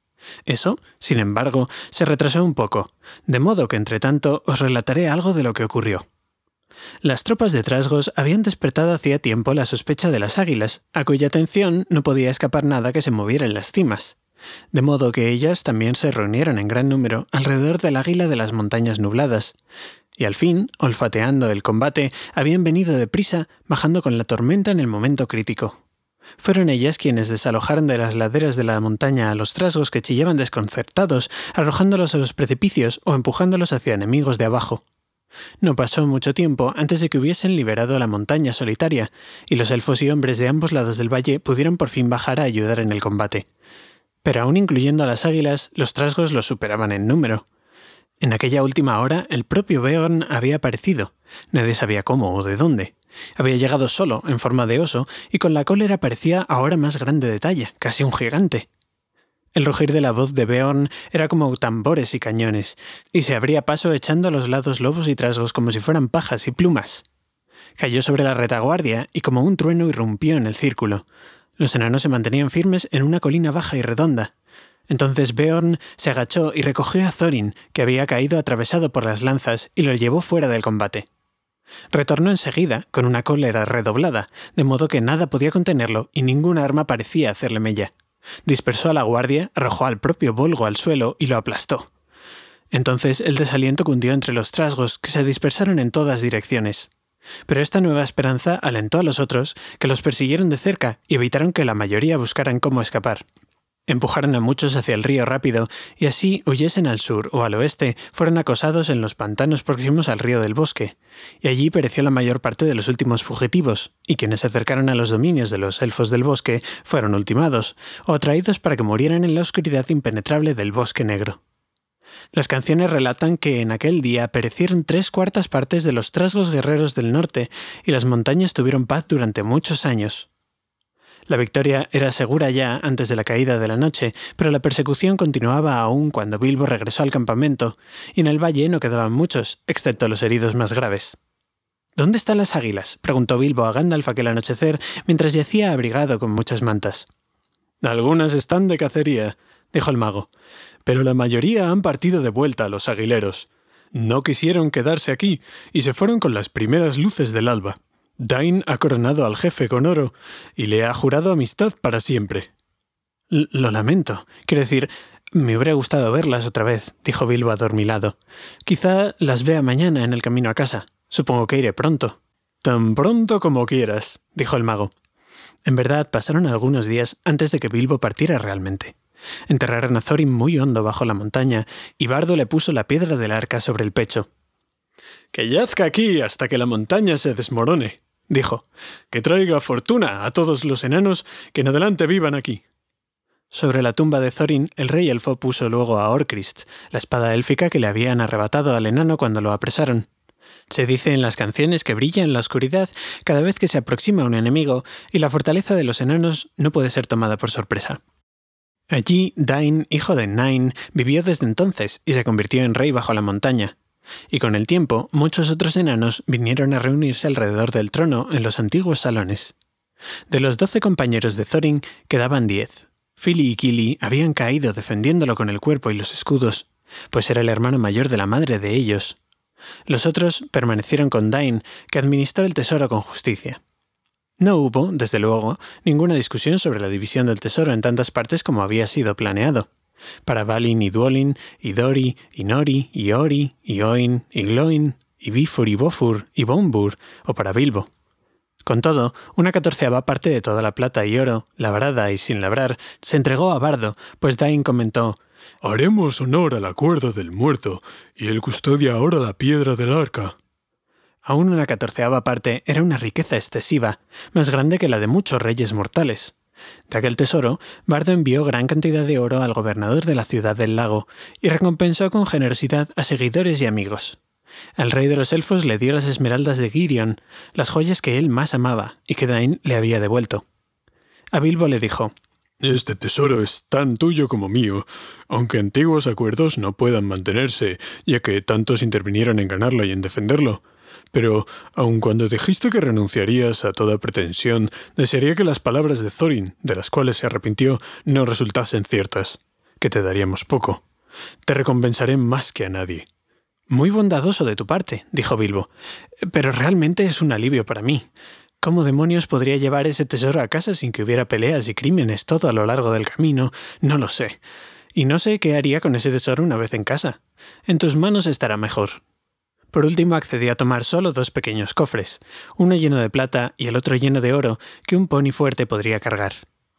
Eso, sin embargo, se retrasó un poco, de modo que entre tanto os relataré algo de lo que ocurrió. Las tropas de Trasgos habían despertado hacía tiempo la sospecha de las águilas, a cuya atención no podía escapar nada que se moviera en las cimas de modo que ellas también se reunieron en gran número alrededor del águila de las montañas nubladas, y al fin, olfateando el combate, habían venido deprisa, bajando con la tormenta en el momento crítico. Fueron ellas quienes desalojaron de las laderas de la montaña a los trasgos que chillaban desconcertados, arrojándolos a los precipicios o empujándolos hacia enemigos de abajo. No pasó mucho tiempo antes de que hubiesen liberado la montaña solitaria, y los elfos y hombres de ambos lados del valle pudieron por fin bajar a ayudar en el combate pero aún incluyendo a las águilas, los trasgos los superaban en número. En aquella última hora, el propio Beorn había aparecido. Nadie sabía cómo o de dónde. Había llegado solo, en forma de oso, y con la cólera parecía ahora más grande de talla, casi un gigante. El rugir de la voz de Beorn era como tambores y cañones, y se abría paso echando a los lados lobos y trasgos como si fueran pajas y plumas. Cayó sobre la retaguardia y como un trueno irrumpió en el círculo. Los enanos se mantenían firmes en una colina baja y redonda. Entonces Beorn se agachó y recogió a Thorin, que había caído atravesado por las lanzas, y lo llevó fuera del combate. Retornó enseguida, con una cólera redoblada, de modo que nada podía contenerlo y ninguna arma parecía hacerle mella. Dispersó a la guardia, arrojó al propio Volgo al suelo y lo aplastó. Entonces el desaliento cundió entre los trasgos, que se dispersaron en todas direcciones. Pero esta nueva esperanza alentó a los otros, que los persiguieron de cerca y evitaron que la mayoría buscaran cómo escapar. Empujaron a muchos hacia el río rápido y así huyesen al sur o al oeste, fueron acosados en los pantanos próximos al río del bosque, y allí pereció la mayor parte de los últimos fugitivos, y quienes se acercaron a los dominios de los elfos del bosque fueron ultimados, o atraídos para que murieran en la oscuridad impenetrable del bosque negro. Las canciones relatan que en aquel día perecieron tres cuartas partes de los trasgos guerreros del norte y las montañas tuvieron paz durante muchos años. La victoria era segura ya antes de la caída de la noche, pero la persecución continuaba aún cuando Bilbo regresó al campamento, y en el valle no quedaban muchos, excepto los heridos más graves. ¿Dónde están las águilas? preguntó Bilbo a Gandalf aquel anochecer, mientras yacía abrigado con muchas mantas. Algunas están de cacería, dijo el mago pero la mayoría han partido de vuelta a los aguileros. No quisieron quedarse aquí y se fueron con las primeras luces del alba. Dain ha coronado al jefe con oro y le ha jurado amistad para siempre. lo lamento. Quiero decir, me hubiera gustado verlas otra vez, dijo Bilbo adormilado. Quizá las vea mañana en el camino a casa. Supongo que iré pronto. Tan pronto como quieras, dijo el mago. En verdad, pasaron algunos días antes de que Bilbo partiera realmente. Enterraron a Thorin muy hondo bajo la montaña, y Bardo le puso la piedra del arca sobre el pecho. Que yazca aquí hasta que la montaña se desmorone, dijo. Que traiga fortuna a todos los enanos que en adelante vivan aquí. Sobre la tumba de Thorin, el rey elfo puso luego a Orcrist, la espada élfica que le habían arrebatado al enano cuando lo apresaron. Se dice en las canciones que brilla en la oscuridad cada vez que se aproxima un enemigo, y la fortaleza de los enanos no puede ser tomada por sorpresa. Allí, Dain, hijo de Nain, vivió desde entonces y se convirtió en rey bajo la montaña. Y con el tiempo, muchos otros enanos vinieron a reunirse alrededor del trono en los antiguos salones. De los doce compañeros de Thorin quedaban diez. Fili y Kili habían caído defendiéndolo con el cuerpo y los escudos, pues era el hermano mayor de la madre de ellos. Los otros permanecieron con Dain, que administró el tesoro con justicia. No hubo, desde luego, ninguna discusión sobre la división del tesoro en tantas partes como había sido planeado. Para Balin y Duolin, y Dori, y Nori, y Ori, y Oin, y Gloin, y Bifur, y Bofur, y Bombur, o para Bilbo. Con todo, una catorceava parte de toda la plata y oro, labrada y sin labrar, se entregó a Bardo, pues Dain comentó Haremos honor al acuerdo del muerto, y él custodia ahora la piedra del arca. Aún una catorceava parte era una riqueza excesiva, más grande que la de muchos reyes mortales. De aquel tesoro, Bardo envió gran cantidad de oro al gobernador de la ciudad del lago y recompensó con generosidad a seguidores y amigos. Al rey de los elfos le dio las esmeraldas de Girion, las joyas que él más amaba y que Dain le había devuelto. A Bilbo le dijo, Este tesoro es tan tuyo como mío, aunque antiguos acuerdos no puedan mantenerse, ya que tantos intervinieron en ganarlo y en defenderlo. Pero, aun cuando dijiste que renunciarías a toda pretensión, desearía que las palabras de Thorin, de las cuales se arrepintió, no resultasen ciertas, que te daríamos poco. Te recompensaré más que a nadie. Muy bondadoso de tu parte, dijo Bilbo, pero realmente es un alivio para mí. ¿Cómo demonios podría llevar ese tesoro a casa sin que hubiera peleas y crímenes todo a lo largo del camino? No lo sé. Y no sé qué haría con ese tesoro una vez en casa. En tus manos estará mejor. Por último accedí a tomar solo dos pequeños cofres, uno lleno de plata y el otro lleno de oro, que un pony fuerte podría cargar.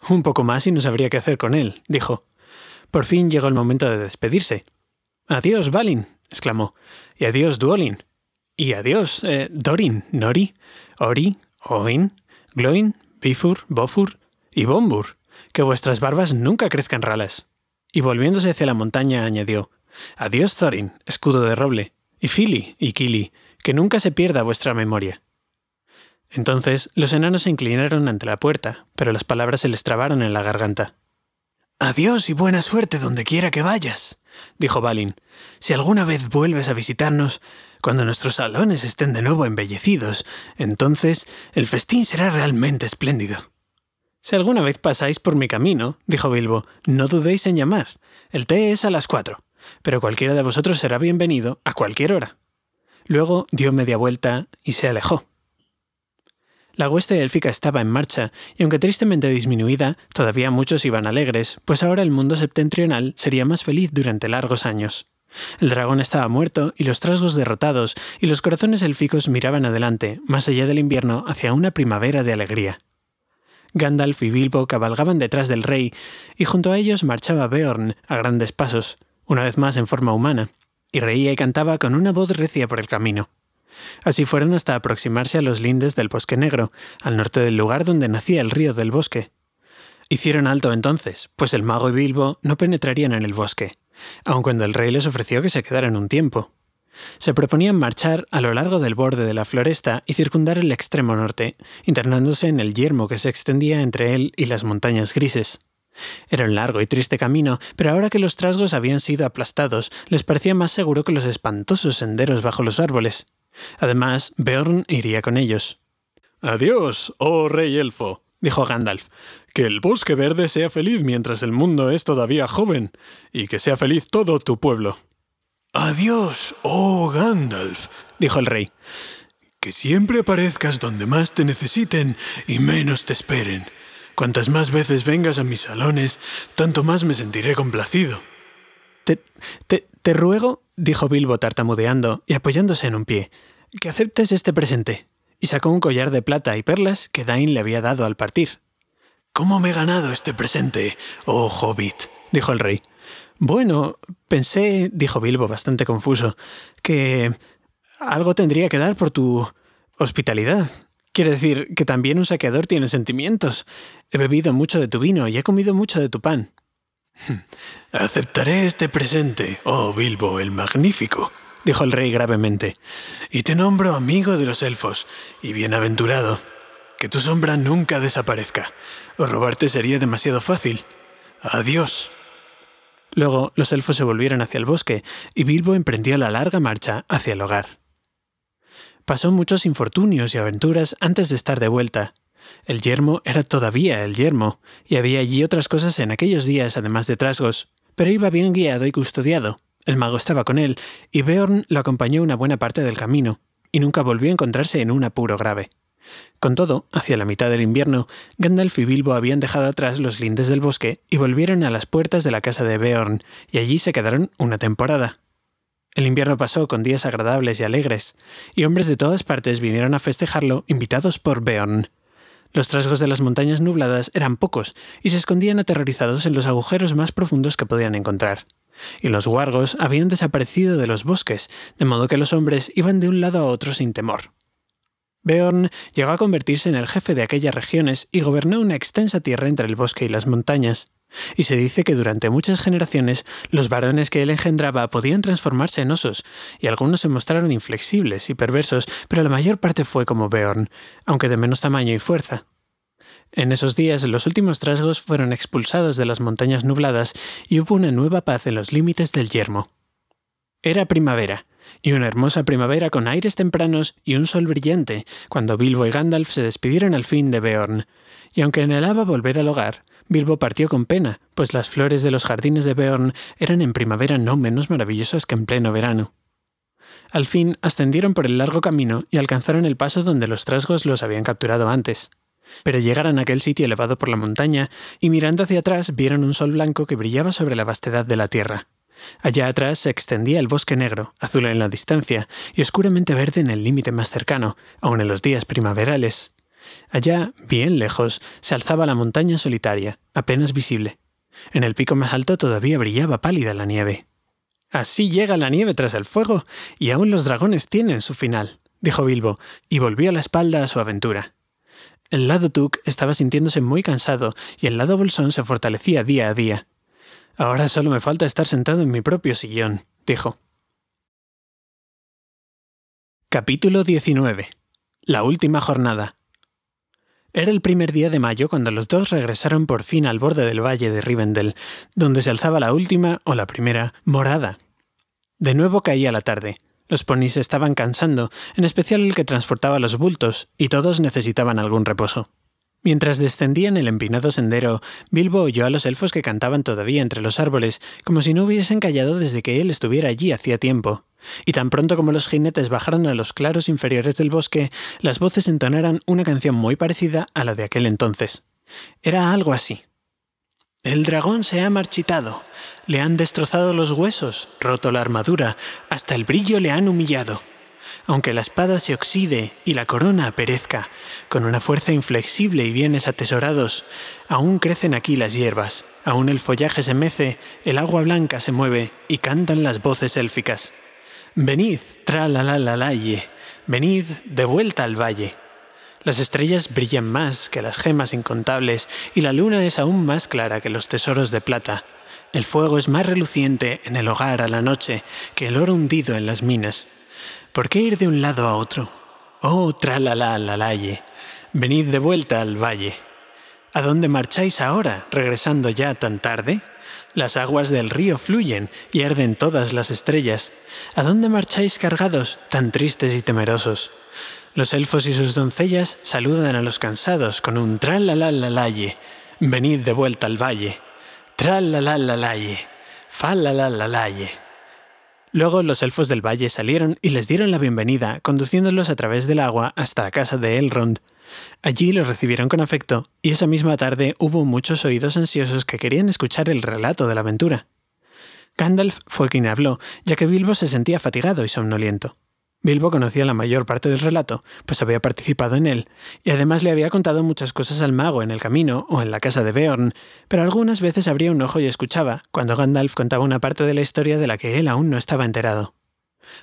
Un poco más y no sabría qué hacer con él, dijo. Por fin llegó el momento de despedirse. Adiós, Balin, exclamó. Y adiós, Duolin. Y adiós, eh, Dorin, Nori, Ori, Oin, Gloin, Bifur, Bofur y Bombur. Que vuestras barbas nunca crezcan ralas. Y volviéndose hacia la montaña añadió. Adiós, Thorin, escudo de roble y Fili y Kili, que nunca se pierda vuestra memoria. Entonces los enanos se inclinaron ante la puerta, pero las palabras se les trabaron en la garganta. Adiós y buena suerte donde quiera que vayas, dijo Balin. Si alguna vez vuelves a visitarnos, cuando nuestros salones estén de nuevo embellecidos, entonces el festín será realmente espléndido. Si alguna vez pasáis por mi camino, dijo Bilbo, no dudéis en llamar. El té es a las cuatro pero cualquiera de vosotros será bienvenido a cualquier hora. Luego dio media vuelta y se alejó. La hueste élfica estaba en marcha, y aunque tristemente disminuida, todavía muchos iban alegres, pues ahora el mundo septentrional sería más feliz durante largos años. El dragón estaba muerto y los trasgos derrotados, y los corazones élficos miraban adelante, más allá del invierno, hacia una primavera de alegría. Gandalf y Bilbo cabalgaban detrás del rey, y junto a ellos marchaba Beorn a grandes pasos, una vez más en forma humana, y reía y cantaba con una voz recia por el camino. Así fueron hasta aproximarse a los lindes del Bosque Negro, al norte del lugar donde nacía el río del bosque. Hicieron alto entonces, pues el mago y Bilbo no penetrarían en el bosque, aun cuando el rey les ofreció que se quedaran un tiempo. Se proponían marchar a lo largo del borde de la floresta y circundar el extremo norte, internándose en el yermo que se extendía entre él y las montañas grises. Era un largo y triste camino, pero ahora que los trasgos habían sido aplastados, les parecía más seguro que los espantosos senderos bajo los árboles. Además, Beorn iría con ellos. Adiós, oh rey elfo, dijo Gandalf. Que el bosque verde sea feliz mientras el mundo es todavía joven, y que sea feliz todo tu pueblo. Adiós, oh Gandalf, dijo el rey. Que siempre aparezcas donde más te necesiten y menos te esperen. Cuantas más veces vengas a mis salones, tanto más me sentiré complacido. Te, te, te ruego, dijo Bilbo tartamudeando y apoyándose en un pie, que aceptes este presente. Y sacó un collar de plata y perlas que Dain le había dado al partir. ¿Cómo me he ganado este presente, oh hobbit? dijo el rey. Bueno, pensé, dijo Bilbo bastante confuso, que algo tendría que dar por tu hospitalidad. Quiere decir que también un saqueador tiene sentimientos. He bebido mucho de tu vino y he comido mucho de tu pan. Aceptaré este presente, oh Bilbo el Magnífico, dijo el rey gravemente, y te nombro amigo de los elfos y bienaventurado. Que tu sombra nunca desaparezca, o robarte sería demasiado fácil. Adiós. Luego los elfos se volvieron hacia el bosque y Bilbo emprendió la larga marcha hacia el hogar. Pasó muchos infortunios y aventuras antes de estar de vuelta. El yermo era todavía el yermo, y había allí otras cosas en aquellos días además de trasgos, pero iba bien guiado y custodiado. El mago estaba con él, y Beorn lo acompañó una buena parte del camino, y nunca volvió a encontrarse en un apuro grave. Con todo, hacia la mitad del invierno, Gandalf y Bilbo habían dejado atrás los lindes del bosque y volvieron a las puertas de la casa de Beorn, y allí se quedaron una temporada. El invierno pasó con días agradables y alegres, y hombres de todas partes vinieron a festejarlo invitados por Beorn. Los trasgos de las montañas nubladas eran pocos y se escondían aterrorizados en los agujeros más profundos que podían encontrar. Y los guargos habían desaparecido de los bosques, de modo que los hombres iban de un lado a otro sin temor. Beorn llegó a convertirse en el jefe de aquellas regiones y gobernó una extensa tierra entre el bosque y las montañas. Y se dice que durante muchas generaciones los varones que él engendraba podían transformarse en osos, y algunos se mostraron inflexibles y perversos, pero la mayor parte fue como Beorn, aunque de menos tamaño y fuerza. En esos días los últimos trasgos fueron expulsados de las montañas nubladas y hubo una nueva paz en los límites del yermo. Era primavera, y una hermosa primavera con aires tempranos y un sol brillante, cuando Bilbo y Gandalf se despidieron al fin de Beorn, y aunque anhelaba volver al hogar, Bilbo partió con pena, pues las flores de los jardines de Beorn eran en primavera no menos maravillosas que en pleno verano. Al fin ascendieron por el largo camino y alcanzaron el paso donde los trasgos los habían capturado antes. Pero llegaron a aquel sitio elevado por la montaña y mirando hacia atrás vieron un sol blanco que brillaba sobre la vastedad de la tierra. Allá atrás se extendía el bosque negro, azul en la distancia y oscuramente verde en el límite más cercano, aun en los días primaverales. Allá, bien lejos, se alzaba la montaña solitaria, apenas visible. En el pico más alto todavía brillaba pálida la nieve. Así llega la nieve tras el fuego, y aún los dragones tienen su final, dijo Bilbo, y volvió la espalda a su aventura. El lado Tuk estaba sintiéndose muy cansado y el lado Bolsón se fortalecía día a día. Ahora solo me falta estar sentado en mi propio sillón, dijo. Capítulo 19. La última jornada. Era el primer día de mayo cuando los dos regresaron por fin al borde del valle de Rivendell, donde se alzaba la última, o la primera, morada. De nuevo caía la tarde. Los ponis estaban cansando, en especial el que transportaba los bultos, y todos necesitaban algún reposo. Mientras descendían el empinado sendero, Bilbo oyó a los elfos que cantaban todavía entre los árboles, como si no hubiesen callado desde que él estuviera allí hacía tiempo. Y tan pronto como los jinetes bajaron a los claros inferiores del bosque, las voces entonaran una canción muy parecida a la de aquel entonces. Era algo así. El dragón se ha marchitado, le han destrozado los huesos, roto la armadura, hasta el brillo le han humillado aunque la espada se oxide y la corona perezca, con una fuerza inflexible y bienes atesorados, aún crecen aquí las hierbas, aún el follaje se mece, el agua blanca se mueve y cantan las voces élficas. Venid, tra la la la laye, venid de vuelta al valle. Las estrellas brillan más que las gemas incontables y la luna es aún más clara que los tesoros de plata. El fuego es más reluciente en el hogar a la noche que el oro hundido en las minas. ¿Por qué ir de un lado a otro? Oh, tralala lalaye, venid de vuelta al valle. ¿A dónde marcháis ahora, regresando ya tan tarde? Las aguas del río fluyen y arden todas las estrellas. ¿A dónde marcháis cargados, tan tristes y temerosos? Los elfos y sus doncellas saludan a los cansados con un tralalalaye. Venid de vuelta al valle. Tralalalaye. Falalalaye. Luego los elfos del valle salieron y les dieron la bienvenida, conduciéndolos a través del agua hasta la casa de Elrond. Allí los recibieron con afecto, y esa misma tarde hubo muchos oídos ansiosos que querían escuchar el relato de la aventura. Gandalf fue quien habló, ya que Bilbo se sentía fatigado y somnoliento. Bilbo conocía la mayor parte del relato, pues había participado en él, y además le había contado muchas cosas al mago en el camino o en la casa de Beorn, pero algunas veces abría un ojo y escuchaba, cuando Gandalf contaba una parte de la historia de la que él aún no estaba enterado.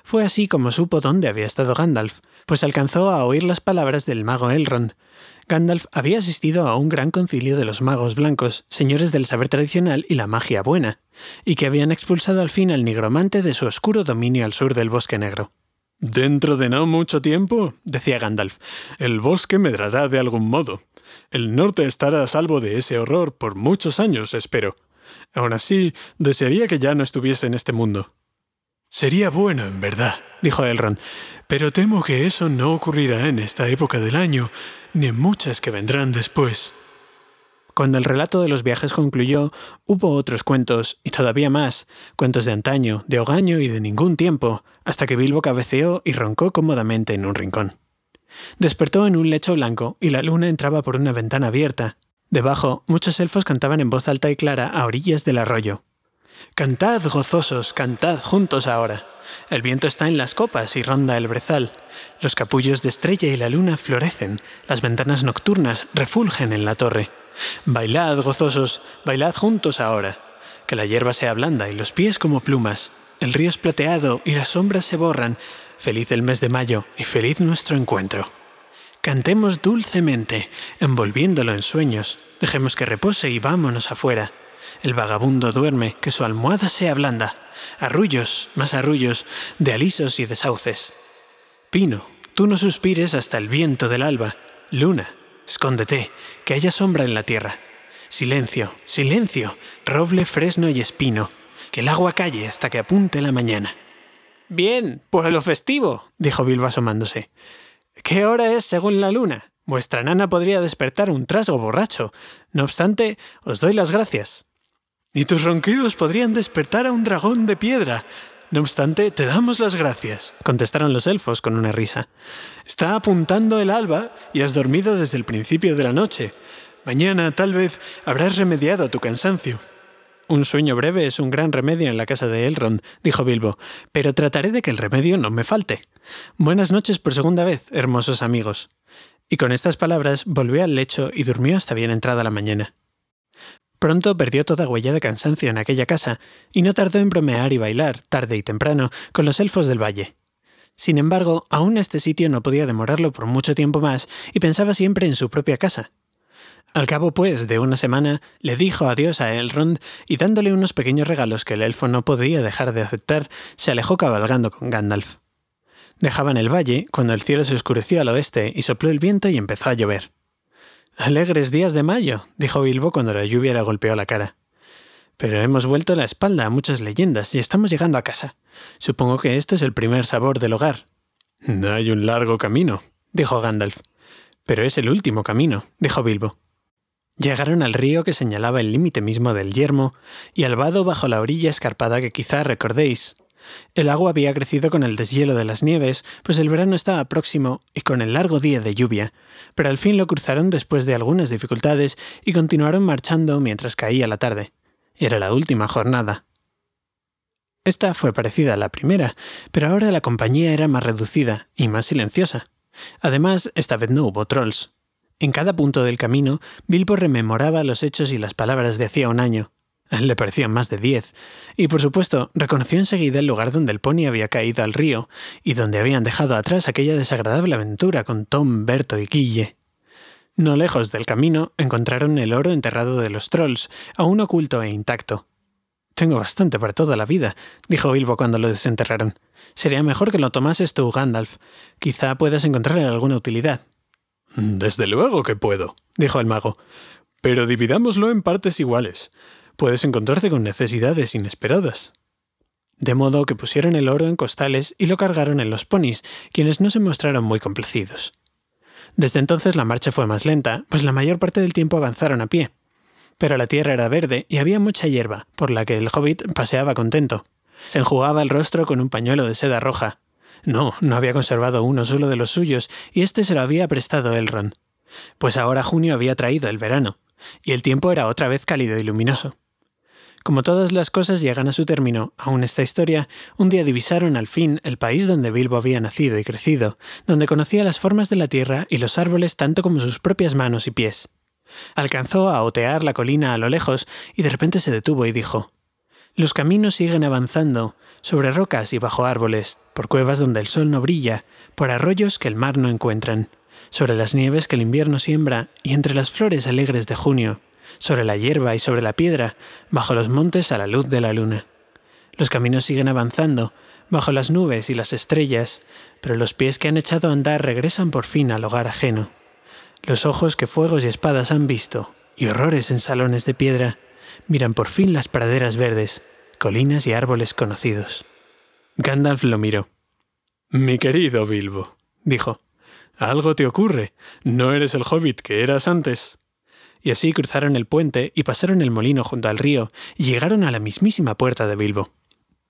Fue así como supo dónde había estado Gandalf, pues alcanzó a oír las palabras del mago Elrond. Gandalf había asistido a un gran concilio de los magos blancos, señores del saber tradicional y la magia buena, y que habían expulsado al fin al nigromante de su oscuro dominio al sur del bosque negro. Dentro de no mucho tiempo, decía Gandalf, el bosque medrará de algún modo. El norte estará a salvo de ese horror por muchos años, espero. Aún así, desearía que ya no estuviese en este mundo. Sería bueno, en verdad, dijo Elrond, pero temo que eso no ocurrirá en esta época del año, ni en muchas que vendrán después. Cuando el relato de los viajes concluyó, hubo otros cuentos, y todavía más, cuentos de antaño, de hogaño y de ningún tiempo, hasta que Bilbo cabeceó y roncó cómodamente en un rincón. Despertó en un lecho blanco y la luna entraba por una ventana abierta. Debajo, muchos elfos cantaban en voz alta y clara a orillas del arroyo. Cantad, gozosos, cantad juntos ahora. El viento está en las copas y ronda el brezal. Los capullos de estrella y la luna florecen, las ventanas nocturnas refulgen en la torre. Bailad, gozosos, bailad juntos ahora. Que la hierba sea blanda y los pies como plumas. El río es plateado y las sombras se borran. Feliz el mes de mayo y feliz nuestro encuentro. Cantemos dulcemente, envolviéndolo en sueños. Dejemos que repose y vámonos afuera. El vagabundo duerme, que su almohada sea blanda. Arrullos, más arrullos, de alisos y de sauces. Pino, tú no suspires hasta el viento del alba. Luna, escóndete, que haya sombra en la tierra. Silencio, silencio, roble, fresno y espino, que el agua calle hasta que apunte la mañana. Bien, pues lo festivo, dijo Bilbo asomándose. ¿Qué hora es según la luna? Vuestra nana podría despertar un trasgo borracho. No obstante, os doy las gracias. Y tus ronquidos podrían despertar a un dragón de piedra. No obstante, te damos las gracias, contestaron los elfos con una risa. Está apuntando el alba y has dormido desde el principio de la noche. Mañana, tal vez, habrás remediado tu cansancio. Un sueño breve es un gran remedio en la casa de Elrond, dijo Bilbo, pero trataré de que el remedio no me falte. Buenas noches por segunda vez, hermosos amigos. Y con estas palabras volvió al lecho y durmió hasta bien entrada la mañana. Pronto perdió toda huella de cansancio en aquella casa, y no tardó en bromear y bailar, tarde y temprano, con los elfos del valle. Sin embargo, aún este sitio no podía demorarlo por mucho tiempo más, y pensaba siempre en su propia casa. Al cabo, pues, de una semana, le dijo adiós a Elrond y dándole unos pequeños regalos que el elfo no podía dejar de aceptar, se alejó cabalgando con Gandalf. Dejaban el valle cuando el cielo se oscureció al oeste y sopló el viento y empezó a llover. Alegres días de mayo, dijo Bilbo cuando la lluvia le golpeó la cara. Pero hemos vuelto la espalda a muchas leyendas y estamos llegando a casa. Supongo que esto es el primer sabor del hogar. Hay un largo camino, dijo Gandalf. Pero es el último camino, dijo Bilbo. Llegaron al río que señalaba el límite mismo del yermo y al vado bajo la orilla escarpada que quizá recordéis, el agua había crecido con el deshielo de las nieves, pues el verano estaba próximo y con el largo día de lluvia, pero al fin lo cruzaron después de algunas dificultades y continuaron marchando mientras caía la tarde. Era la última jornada. Esta fue parecida a la primera, pero ahora la compañía era más reducida y más silenciosa. Además, esta vez no hubo trolls. En cada punto del camino, Bilbo rememoraba los hechos y las palabras de hacía un año, le parecían más de diez, y por supuesto reconoció enseguida el lugar donde el pony había caído al río y donde habían dejado atrás aquella desagradable aventura con Tom, Berto y Guille. No lejos del camino encontraron el oro enterrado de los trolls, aún oculto e intacto. Tengo bastante para toda la vida, dijo Bilbo cuando lo desenterraron. Sería mejor que lo tomases tú, Gandalf. Quizá puedas encontrarle alguna utilidad. Desde luego que puedo, dijo el mago. Pero dividámoslo en partes iguales puedes encontrarte con necesidades inesperadas. De modo que pusieron el oro en costales y lo cargaron en los ponis, quienes no se mostraron muy complacidos. Desde entonces la marcha fue más lenta, pues la mayor parte del tiempo avanzaron a pie. Pero la tierra era verde y había mucha hierba, por la que el hobbit paseaba contento. Se enjugaba el rostro con un pañuelo de seda roja. No, no había conservado uno solo de los suyos, y este se lo había prestado Elrond. Pues ahora junio había traído el verano, y el tiempo era otra vez cálido y luminoso. Como todas las cosas llegan a su término, aún esta historia, un día divisaron al fin el país donde Bilbo había nacido y crecido, donde conocía las formas de la tierra y los árboles tanto como sus propias manos y pies. Alcanzó a otear la colina a lo lejos y de repente se detuvo y dijo Los caminos siguen avanzando, sobre rocas y bajo árboles, por cuevas donde el sol no brilla, por arroyos que el mar no encuentran, sobre las nieves que el invierno siembra y entre las flores alegres de junio, sobre la hierba y sobre la piedra, bajo los montes a la luz de la luna. Los caminos siguen avanzando, bajo las nubes y las estrellas, pero los pies que han echado a andar regresan por fin al hogar ajeno. Los ojos que fuegos y espadas han visto, y horrores en salones de piedra, miran por fin las praderas verdes, colinas y árboles conocidos. Gandalf lo miró. Mi querido Bilbo, dijo, algo te ocurre. ¿No eres el hobbit que eras antes? y así cruzaron el puente y pasaron el molino junto al río y llegaron a la mismísima puerta de Bilbo.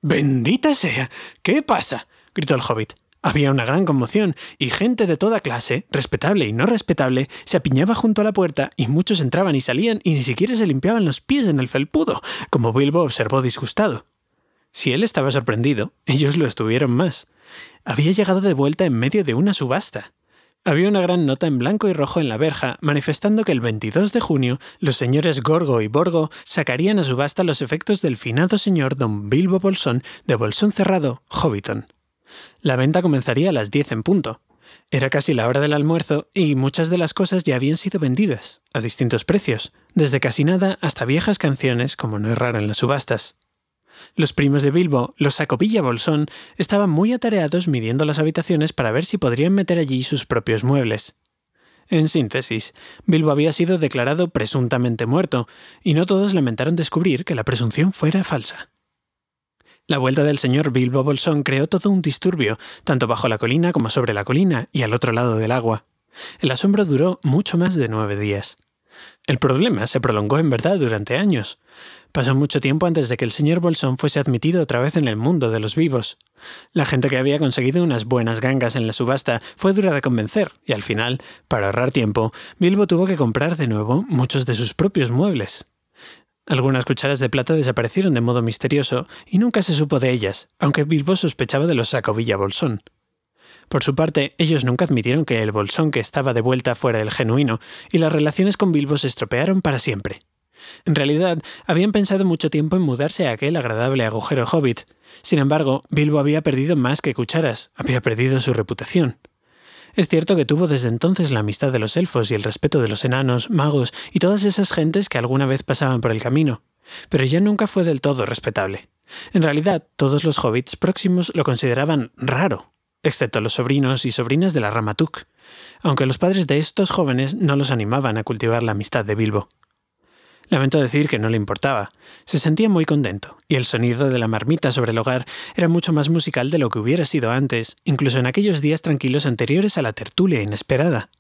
¡Bendita sea! ¿Qué pasa? gritó el hobbit. Había una gran conmoción, y gente de toda clase, respetable y no respetable, se apiñaba junto a la puerta, y muchos entraban y salían y ni siquiera se limpiaban los pies en el felpudo, como Bilbo observó disgustado. Si él estaba sorprendido, ellos lo estuvieron más. Había llegado de vuelta en medio de una subasta. Había una gran nota en blanco y rojo en la verja, manifestando que el 22 de junio los señores Gorgo y Borgo sacarían a subasta los efectos del finado señor don Bilbo Bolsón de Bolsón Cerrado, Hobbiton. La venta comenzaría a las 10 en punto. Era casi la hora del almuerzo y muchas de las cosas ya habían sido vendidas, a distintos precios, desde casi nada hasta viejas canciones, como no es raro en las subastas. Los primos de Bilbo, los Sacovilla Bolsón, estaban muy atareados midiendo las habitaciones para ver si podrían meter allí sus propios muebles. En síntesis, Bilbo había sido declarado presuntamente muerto, y no todos lamentaron descubrir que la presunción fuera falsa. La vuelta del señor Bilbo Bolsón creó todo un disturbio, tanto bajo la colina como sobre la colina y al otro lado del agua. El asombro duró mucho más de nueve días. El problema se prolongó en verdad durante años. Pasó mucho tiempo antes de que el señor Bolsón fuese admitido otra vez en el mundo de los vivos. La gente que había conseguido unas buenas gangas en la subasta fue dura de convencer, y al final, para ahorrar tiempo, Bilbo tuvo que comprar de nuevo muchos de sus propios muebles. Algunas cucharas de plata desaparecieron de modo misterioso y nunca se supo de ellas, aunque Bilbo sospechaba de los Sacovilla Bolsón. Por su parte, ellos nunca admitieron que el bolsón que estaba de vuelta fuera el genuino, y las relaciones con Bilbo se estropearon para siempre. En realidad, habían pensado mucho tiempo en mudarse a aquel agradable agujero hobbit. Sin embargo, Bilbo había perdido más que cucharas, había perdido su reputación. Es cierto que tuvo desde entonces la amistad de los elfos y el respeto de los enanos, magos y todas esas gentes que alguna vez pasaban por el camino, pero ya nunca fue del todo respetable. En realidad, todos los hobbits próximos lo consideraban raro, excepto los sobrinos y sobrinas de la Ramatuk, aunque los padres de estos jóvenes no los animaban a cultivar la amistad de Bilbo. Lamento decir que no le importaba. Se sentía muy contento, y el sonido de la marmita sobre el hogar era mucho más musical de lo que hubiera sido antes, incluso en aquellos días tranquilos anteriores a la tertulia inesperada.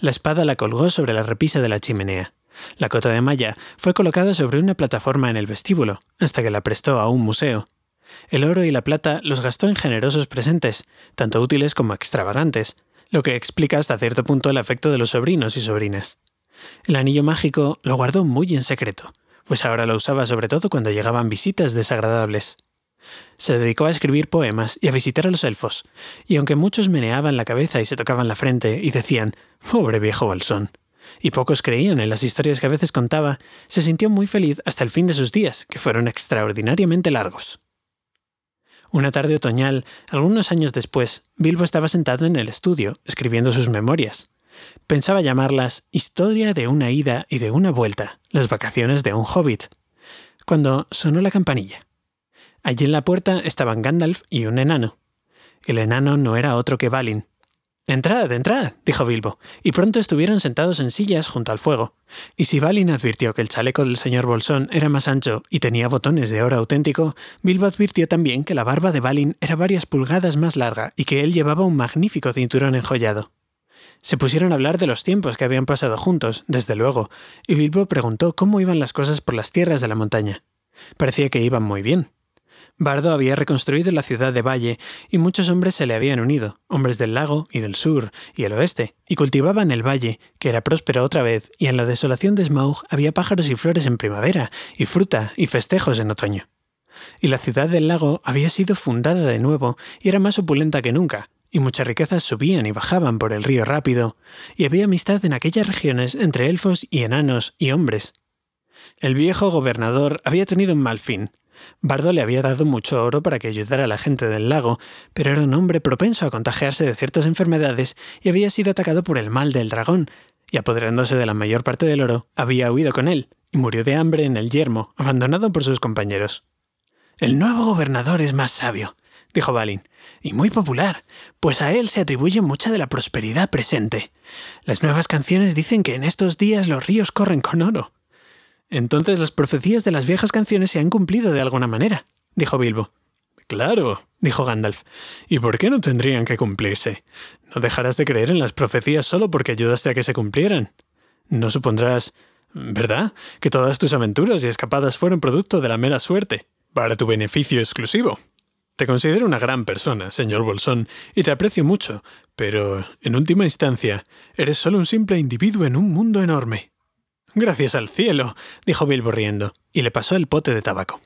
La espada la colgó sobre la repisa de la chimenea. La cota de malla fue colocada sobre una plataforma en el vestíbulo, hasta que la prestó a un museo. El oro y la plata los gastó en generosos presentes, tanto útiles como extravagantes, lo que explica hasta cierto punto el afecto de los sobrinos y sobrinas. El anillo mágico lo guardó muy en secreto, pues ahora lo usaba sobre todo cuando llegaban visitas desagradables. Se dedicó a escribir poemas y a visitar a los elfos, y aunque muchos meneaban la cabeza y se tocaban la frente y decían, pobre viejo Bolsón, y pocos creían en las historias que a veces contaba, se sintió muy feliz hasta el fin de sus días, que fueron extraordinariamente largos. Una tarde otoñal, algunos años después, Bilbo estaba sentado en el estudio, escribiendo sus memorias. Pensaba llamarlas Historia de una ida y de una vuelta, las vacaciones de un hobbit, cuando sonó la campanilla. Allí en la puerta estaban Gandalf y un enano. El enano no era otro que Balin. Entrad, entrad, dijo Bilbo, y pronto estuvieron sentados en sillas junto al fuego. Y si Balin advirtió que el chaleco del señor Bolsón era más ancho y tenía botones de oro auténtico, Bilbo advirtió también que la barba de Balin era varias pulgadas más larga y que él llevaba un magnífico cinturón enjollado. Se pusieron a hablar de los tiempos que habían pasado juntos, desde luego, y Bilbo preguntó cómo iban las cosas por las tierras de la montaña. Parecía que iban muy bien. Bardo había reconstruido la ciudad de Valle y muchos hombres se le habían unido, hombres del lago y del sur y el oeste, y cultivaban el valle, que era próspero otra vez, y en la desolación de Smaug había pájaros y flores en primavera, y fruta y festejos en otoño. Y la ciudad del lago había sido fundada de nuevo y era más opulenta que nunca, y muchas riquezas subían y bajaban por el río rápido, y había amistad en aquellas regiones entre elfos y enanos y hombres. El viejo gobernador había tenido un mal fin. Bardo le había dado mucho oro para que ayudara a la gente del lago, pero era un hombre propenso a contagiarse de ciertas enfermedades y había sido atacado por el mal del dragón, y apoderándose de la mayor parte del oro, había huido con él, y murió de hambre en el yermo, abandonado por sus compañeros. El nuevo gobernador es más sabio, dijo Balin, y muy popular, pues a él se atribuye mucha de la prosperidad presente. Las nuevas canciones dicen que en estos días los ríos corren con oro. Entonces las profecías de las viejas canciones se han cumplido de alguna manera, dijo Bilbo. Claro, dijo Gandalf. ¿Y por qué no tendrían que cumplirse? No dejarás de creer en las profecías solo porque ayudaste a que se cumplieran. No supondrás, ¿verdad?, que todas tus aventuras y escapadas fueron producto de la mera suerte, para tu beneficio exclusivo. Te considero una gran persona, señor Bolsón, y te aprecio mucho, pero, en última instancia, eres solo un simple individuo en un mundo enorme. Gracias al cielo, dijo Bilbo riendo, y le pasó el pote de tabaco.